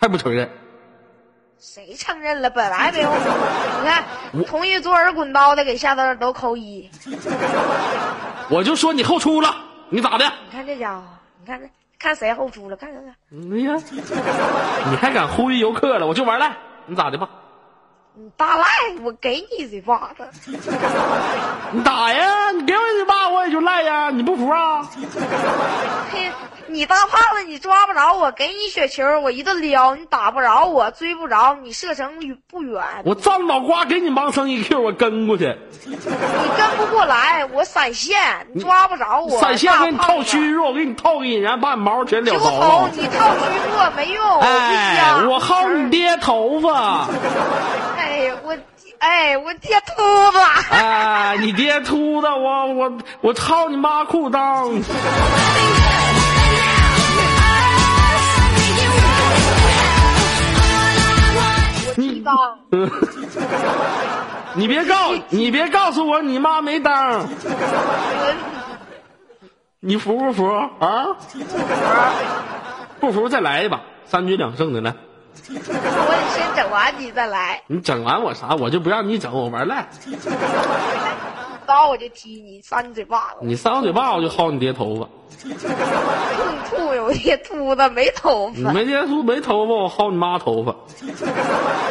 还不承认？谁承认了？本来没有，你看，同意左耳滚刀的给下头都扣一。我就说你后出了，你咋的？你看这家伙，你看这，看谁后出了？看看看。哎呀，你还敢呼吁游客了？我就玩赖，你咋的吧？你大赖，我给你一嘴巴子。你打呀！你给我一嘴巴，我也就赖呀！你不服啊？嘿。你大胖子，你抓不着我，给你雪球，我一顿撩，你打不着我，追不着你，射程不远。我藏脑瓜给你盲僧一 Q，我跟过去。你跟不过来，我闪现，你抓不着我。闪现给你套虚弱，我给你套个引燃，把你毛全撩着了。你套虚弱没用。哎，我薅你爹头发。哎呀，我，哎，我爹秃子。哎，你爹秃子，我我我操你妈裤裆。你别告，你别告诉我你妈没当。你服不服啊？不服再来一把，三局两胜的来。我得先整完你再来。你整完我啥？我就不让你整，我玩赖。刀我就踢你，扇你嘴巴子。你扇我嘴巴，我就薅你爹头发。吐吐有爹秃子没头发。你没爹秃没头发，我薅你妈头发。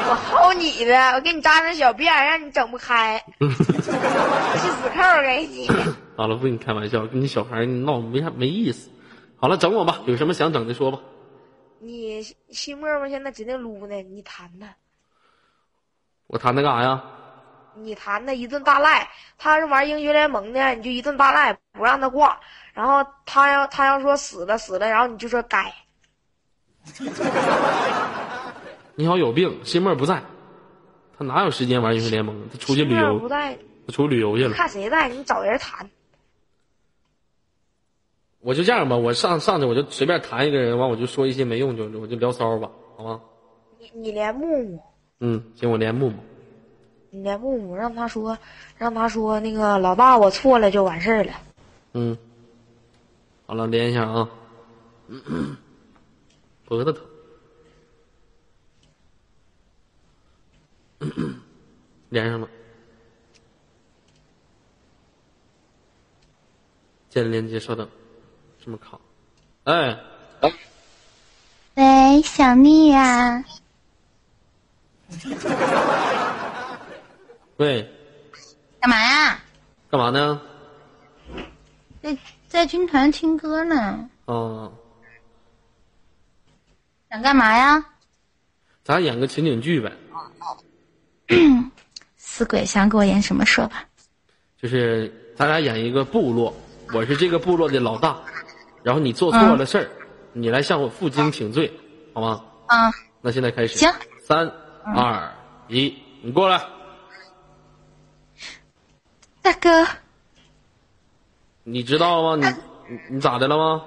我薅你的，我给你扎上小辫，让你整不开。系死扣给你。好了，不跟你开玩笑，跟你小孩闹没啥没意思。好了，整我吧，有什么想整的说吧。你西沫沫现在指定撸呢，你弹他。我弹他干啥呀？你弹他一顿大赖，他要是玩英雄联盟的，你就一顿大赖，不让他挂。然后他要他要说死了死了，然后你就说该。你好有病，新沫不在，他哪有时间玩英雄联盟？他出去旅游。不在。他出去旅游去了。看谁在，你找人弹。我就这样吧，我上上去我就随便谈一个人，完我就说一些没用就我就聊骚吧，好吗？你你连木木。嗯，行，我连木木。你连木木，让他说，让他说那个老大，我错了就完事儿了。嗯，好了，连一下啊，脖子疼，连上了，建连接，稍等，这么卡，哎，喂，小蜜呀。喂，干嘛呀？干嘛呢？在在军团听歌呢。哦。想干嘛呀？咱演个情景剧呗。死鬼想给我演什么？说吧。就是咱俩演一个部落，我是这个部落的老大，然后你做错了事儿，你来向我负荆请罪，好吗？啊。那现在开始。行。三二一，你过来。大哥，你知道吗？你你你咋的了吗？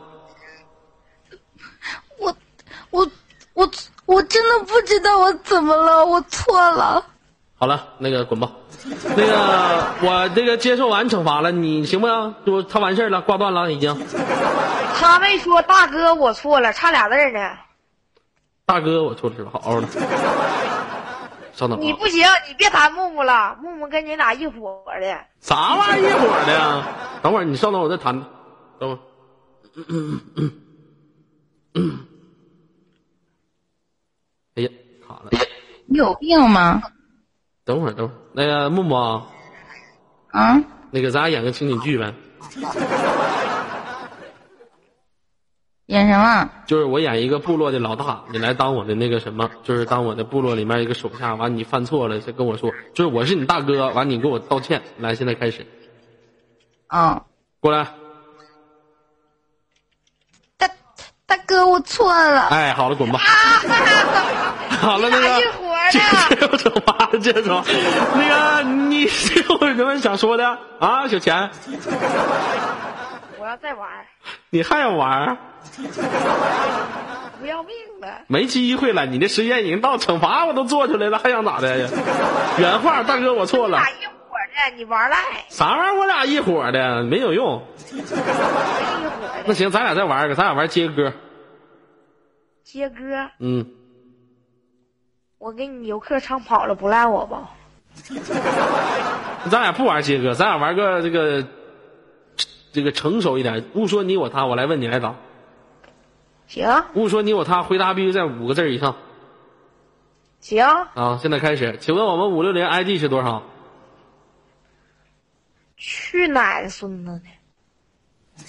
我我我我真的不知道我怎么了，我错了。好了，那个滚吧。那个我这个接受完惩罚了，你行不行？就他完事儿了，挂断了已经。他没说大哥，我错了，差俩字呢。大哥，我错了？好好的。稍等。你不行，你别谈木木了，木木跟你俩一伙的。啥玩意儿一伙的？等会儿你稍等，我再谈。等会儿。哎呀，卡了。你有病吗？等会儿，等会儿。那个木木啊。啊。那个，咱俩演个情景剧呗。演什么？就是我演一个部落的老大，你来当我的那个什么，就是当我的部落里面一个手下。完，你犯错了，再跟我说，就是我是你大哥。完，你给我道歉。来，现在开始。啊，过来。大大哥，我错了。哎，好了，滚吧。好了，那个接受惩罚，接受。那个，你最后有什么想说的啊，小钱？我要再玩。你还要玩？不要命了！没机会了，你的时间已经到，惩罚我都做出来了，还想咋的？原话，大哥，我错了。俩一伙的，你玩赖。啥玩意儿？我俩一伙的，没有用。一伙那行，咱俩再玩个，咱俩玩接歌。接歌。嗯。我给你游客唱跑了，不赖我吧？咱俩不玩接歌，咱俩玩个这个。这个成熟一点，不说你我他，我来问你来答。行。不说你我他，回答必须在五个字以上。行。啊，现在开始，请问我们五六零 ID 是多少？去奶奶孙子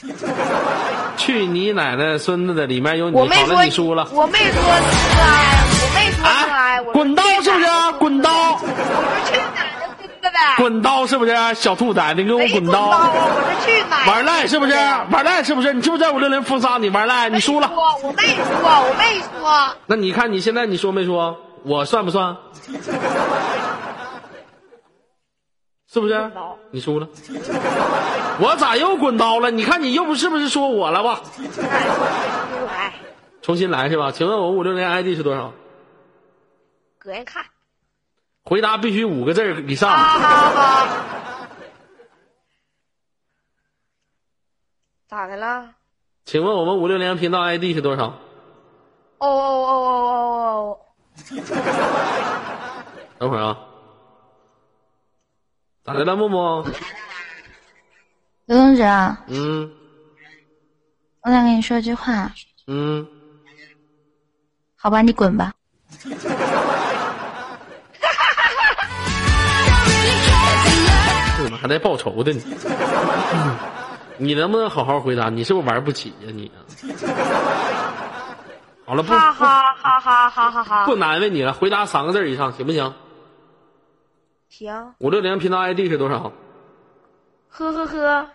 的！去你奶奶孙子的！里面有你，我没说，你输了。我没说可爱，我没说可滚刀是不是？滚刀。我说去奶奶。滚刀是不是小兔崽子？你给我滚刀！玩赖是不是？玩赖是不是？你是不是在五六零封杀你玩赖？你输了。我没说，我没说。那你看你现在你说没说？我算不算？是不是？你输了。我咋又滚刀了？你看你又不是不是说我了吧？重新来是吧？请问我五六零 ID 是多少？隔人看。回答必须五个字以上。咋的了？请问我们五六零频道 ID 是多少？哦哦哦哦哦哦！等会儿啊，咋的了，木木？刘同学。嗯。我想跟你说句话。嗯。好吧，你滚吧。还在报仇的你？你能不能好好回答？你是不是玩不起呀？你好了，不哈哈哈哈哈哈哈！不难为你了，回答三个字以上行不行？行。五六零频道 ID 是多少？呵呵呵，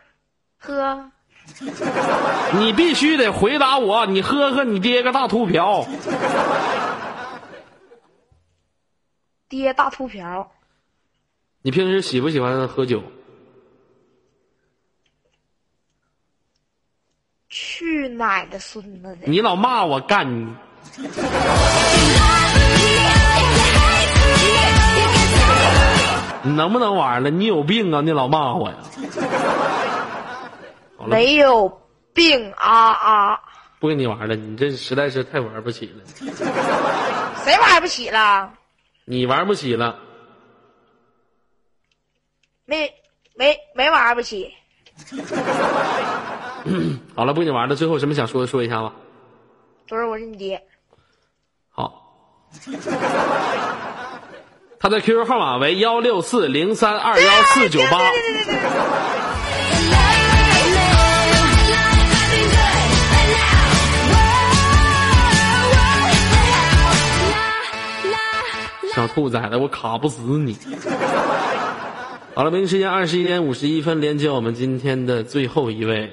呵。你必须得回答我，你呵呵，你爹个大秃瓢。爹大秃瓢。你平时喜不喜欢喝酒？去奶的孙子的！你老骂我干你！你能不能玩了？你有病啊！你老骂我呀！没有病啊啊！不跟你玩了，你这实在是太玩不起了。谁玩不起了？你玩不起了。没没没玩不起。好了，不跟你玩了。最后什么想说的说一下吧。昨儿我是你爹。好。他的 QQ 号码为幺六四零三二幺四九八。小兔崽子，我卡不死你。好了，北京时间二十一点五十一分，连接我们今天的最后一位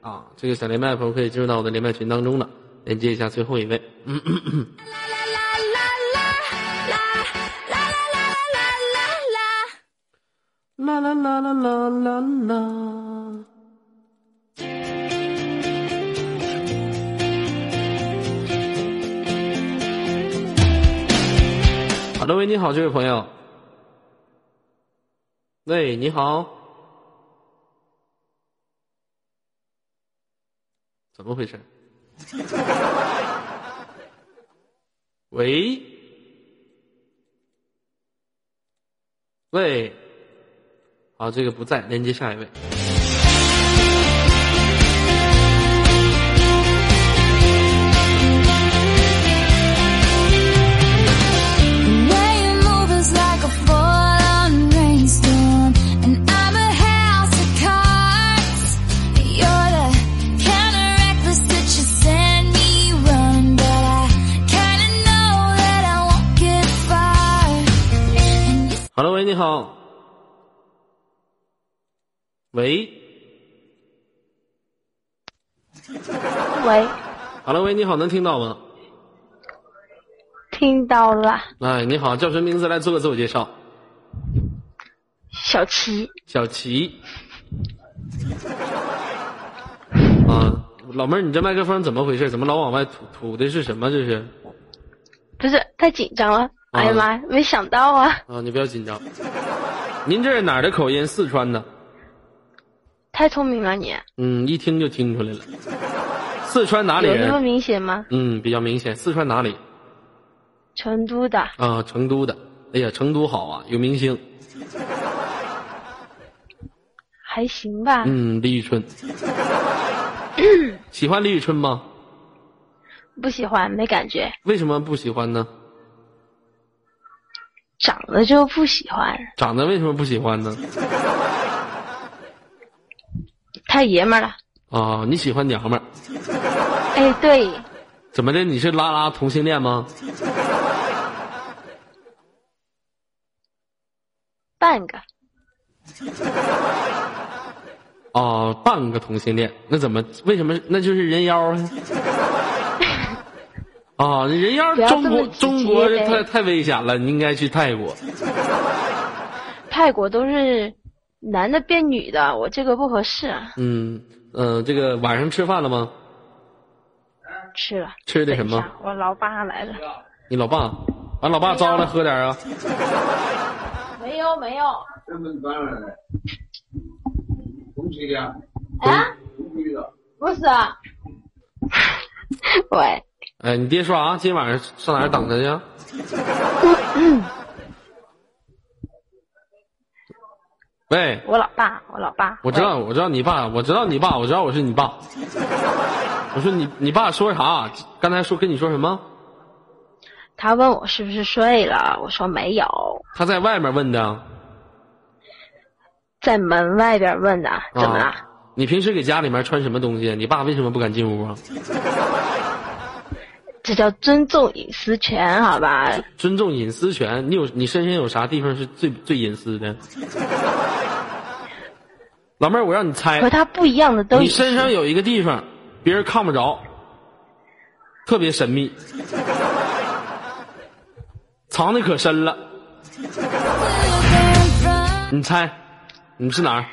啊，这个想连麦的朋友可以进入到我的连麦群当中了，连接一下最后一位。嗯啦啦啦啦啦啦啦！好的，喂，你好，这位朋友。喂，你好。怎么回事？喂，喂，好，这个不在，连接下一位。喂。Hello，喂，你好，能听到吗？听到了。哎，你好，叫什么名字？来做个自我介绍。小齐。小齐。啊，老妹儿，你这麦克风怎么回事？怎么老往外吐？吐的是什么？这是？不是，太紧张了。哎呀妈！没想到啊！啊，你不要紧张。您这是哪儿的口音？四川的。太聪明了你。嗯，一听就听出来了。四川哪里人？有那么明显吗？嗯，比较明显。四川哪里？成都的。啊，成都的。哎呀，成都好啊，有明星。还行吧。嗯，李宇春。喜欢李宇春吗？不喜欢，没感觉。为什么不喜欢呢？长得就不喜欢。长得为什么不喜欢呢？太爷们了。啊，你喜欢娘们儿？哎，对。怎么的？你是拉拉同性恋吗？半个。哦，半个同性恋，那怎么？为什么？那就是人妖啊。啊，人妖中国中国太太危险了，你应该去泰国。泰国都是男的变女的，我这个不合适。嗯嗯，这个晚上吃饭了吗？吃了。吃的什么？我老爸来了。你老爸？俺老爸招来喝点啊。没有没有。啊？不是。喂。哎，你爹说啊？今天晚上上哪儿等他去？喂，我老爸，我老爸，我知道，我知道你爸，我知道你爸，我知道我是你爸。我说你，你爸说啥？刚才说跟你说什么？他问我是不是睡了，我说没有。他在外面问的，在门外边问的，怎么了？你平时给家里面穿什么东西？你爸为什么不敢进屋啊？这叫尊重隐私权，好吧？尊重隐私权，你有你身上有啥地方是最最隐私的？老妹儿，我让你猜。和他不一样的都。你身上有一个地方，别人看不着，特别神秘，藏的可深了。你猜，你是哪儿？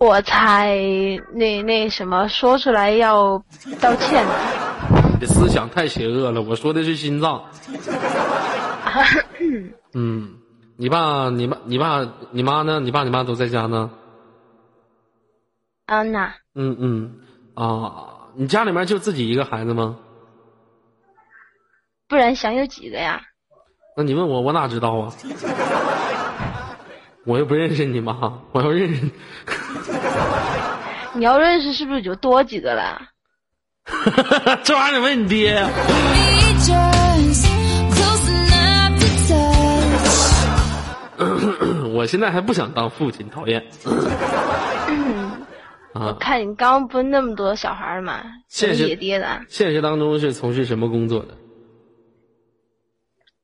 我猜那那什么说出来要道歉。你的思想太邪恶了，我说的是心脏。嗯，你爸、你爸、你爸、你妈呢？你爸、你妈都在家呢。嗯呐。嗯嗯啊，你家里面就自己一个孩子吗？不然想有几个呀？那你问我，我哪知道啊？我又不认识你妈，我要认识。你要认识是不是就多几个了？这玩意儿得问你爹。我现在还不想当父亲，讨厌。我看你刚不那么多小孩嘛，现实爹的。现实当中是从事什么工作的？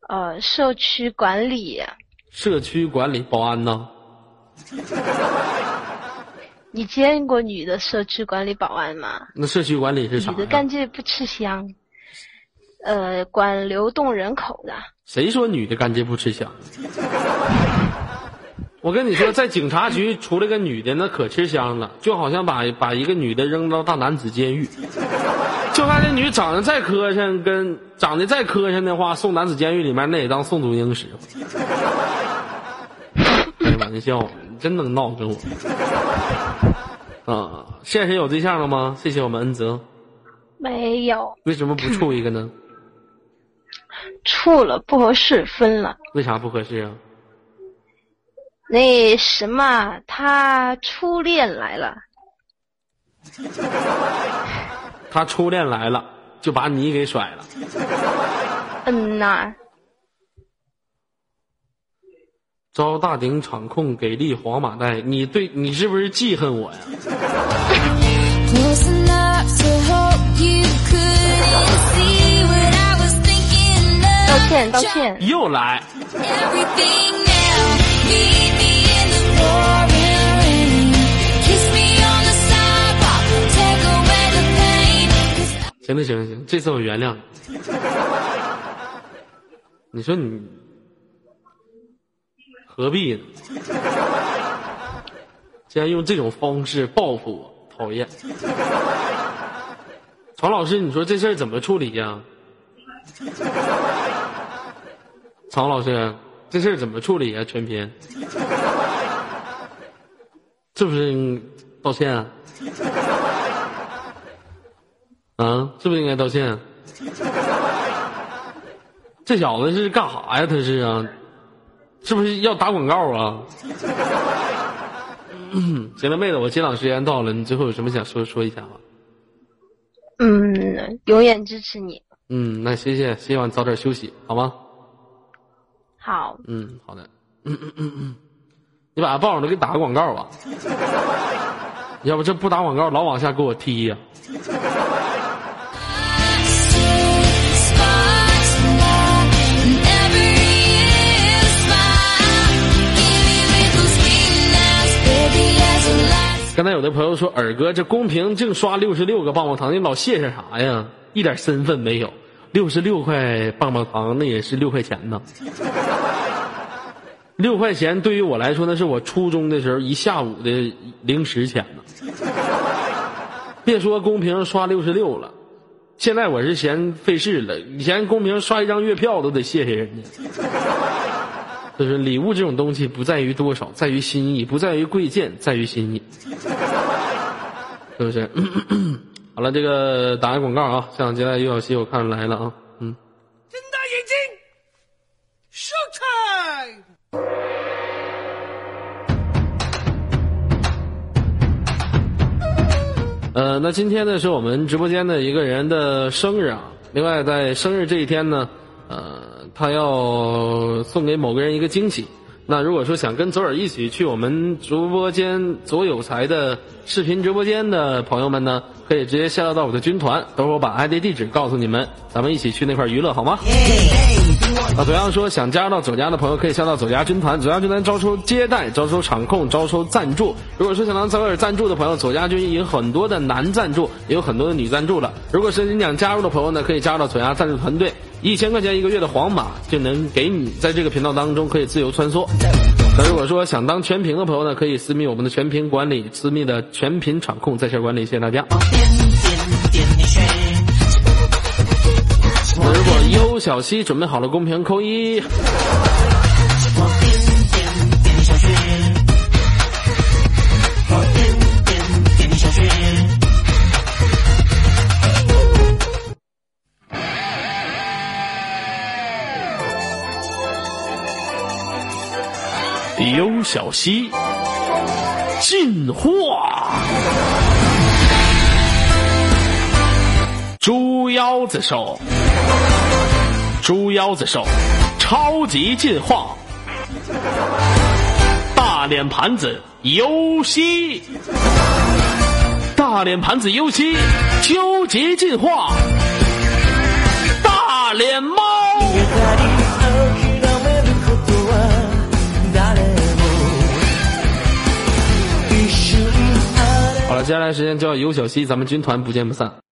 呃，社区管理。社区管理保安呢？你见过女的社区管理保安吗？那社区管理是啥？女的干这不吃香，呃，管流动人口的。谁说女的干这不吃香？我跟你说，在警察局出来个女的，那可吃香了，就好像把把一个女的扔到大男子监狱。就算这女长得再磕碜，跟长得再磕碜的话，送男子监狱里面那也当宋祖英使。开玩笑，你真能闹跟我。啊，现实有对象了吗？谢谢我们恩泽。没有。为什么不处一个呢？处了不合适，分了。为啥不合适啊？那什么，他初恋来了。他初恋来了，就把你给甩了。嗯呐。招大顶场控给力黄马带，你对你是不是记恨我呀？道歉道歉。又来。行了行了行，这次我原谅你。你说你何必呢？竟然用这种方式报复我，讨厌！曹老师，你说这事儿怎么处理呀？曹老师，这事儿怎么处理呀？全篇，是不是道歉啊？啊，是不是应该道歉？这小子是干啥呀？他是啊，是不是要打广告啊？行了，妹子，我接档时间到了，你最后有什么想说说一下吗？嗯，永远支持你。嗯，那谢谢，希望早点休息，好吗？好。嗯，好的。嗯嗯嗯嗯，你把报上都给打个广告吧，要不这不打广告老往下给我踢呀。刚才有的朋友说，尔哥这公屏净刷六十六个棒棒糖，你老谢谢啥呀？一点身份没有，六十六块棒棒糖那也是六块钱呢。六块钱对于我来说，那是我初中的时候一下午的零食钱呢。别说公屏刷六十六了，现在我是嫌费事了。以前公屏刷一张月票都得谢谢人家。就是礼物这种东西，不在于多少，在于心意；不在于贵贱，在于心意。是不是？好了，这个打个广告啊！下场接待尤小西，我看来了啊，嗯。睁大眼睛，show time！呃，那今天呢是我们直播间的一个人的生日啊。另外，在生日这一天呢，他要送给某个人一个惊喜，那如果说想跟左耳一起去我们直播间左有才的视频直播间的朋友们呢，可以直接下载到我的军团，等会儿我把 ID 地址告诉你们，咱们一起去那块娱乐好吗？啊，同样说想加入到左家的朋友可以下到左家军团，左家军团招收接待、招收场控、招收赞助。如果说想当左耳赞助的朋友，左家军有很多的男赞助，也有很多的女赞助了。如果是你想加入的朋友呢，可以加入到左家赞助团队。一千块钱一个月的皇马就能给你在这个频道当中可以自由穿梭。那如果说想当全屏的朋友呢，可以私密我们的全屏管理，私密的全屏场控在线管理，谢谢大家。那如果优小西准备好了，公屏扣一。优小溪进化，猪腰子兽，猪腰子兽超级进化，大脸盘子优西，大脸盘子优西究极进化，大脸猫。接下来时间交给尤小西，咱们军团不见不散。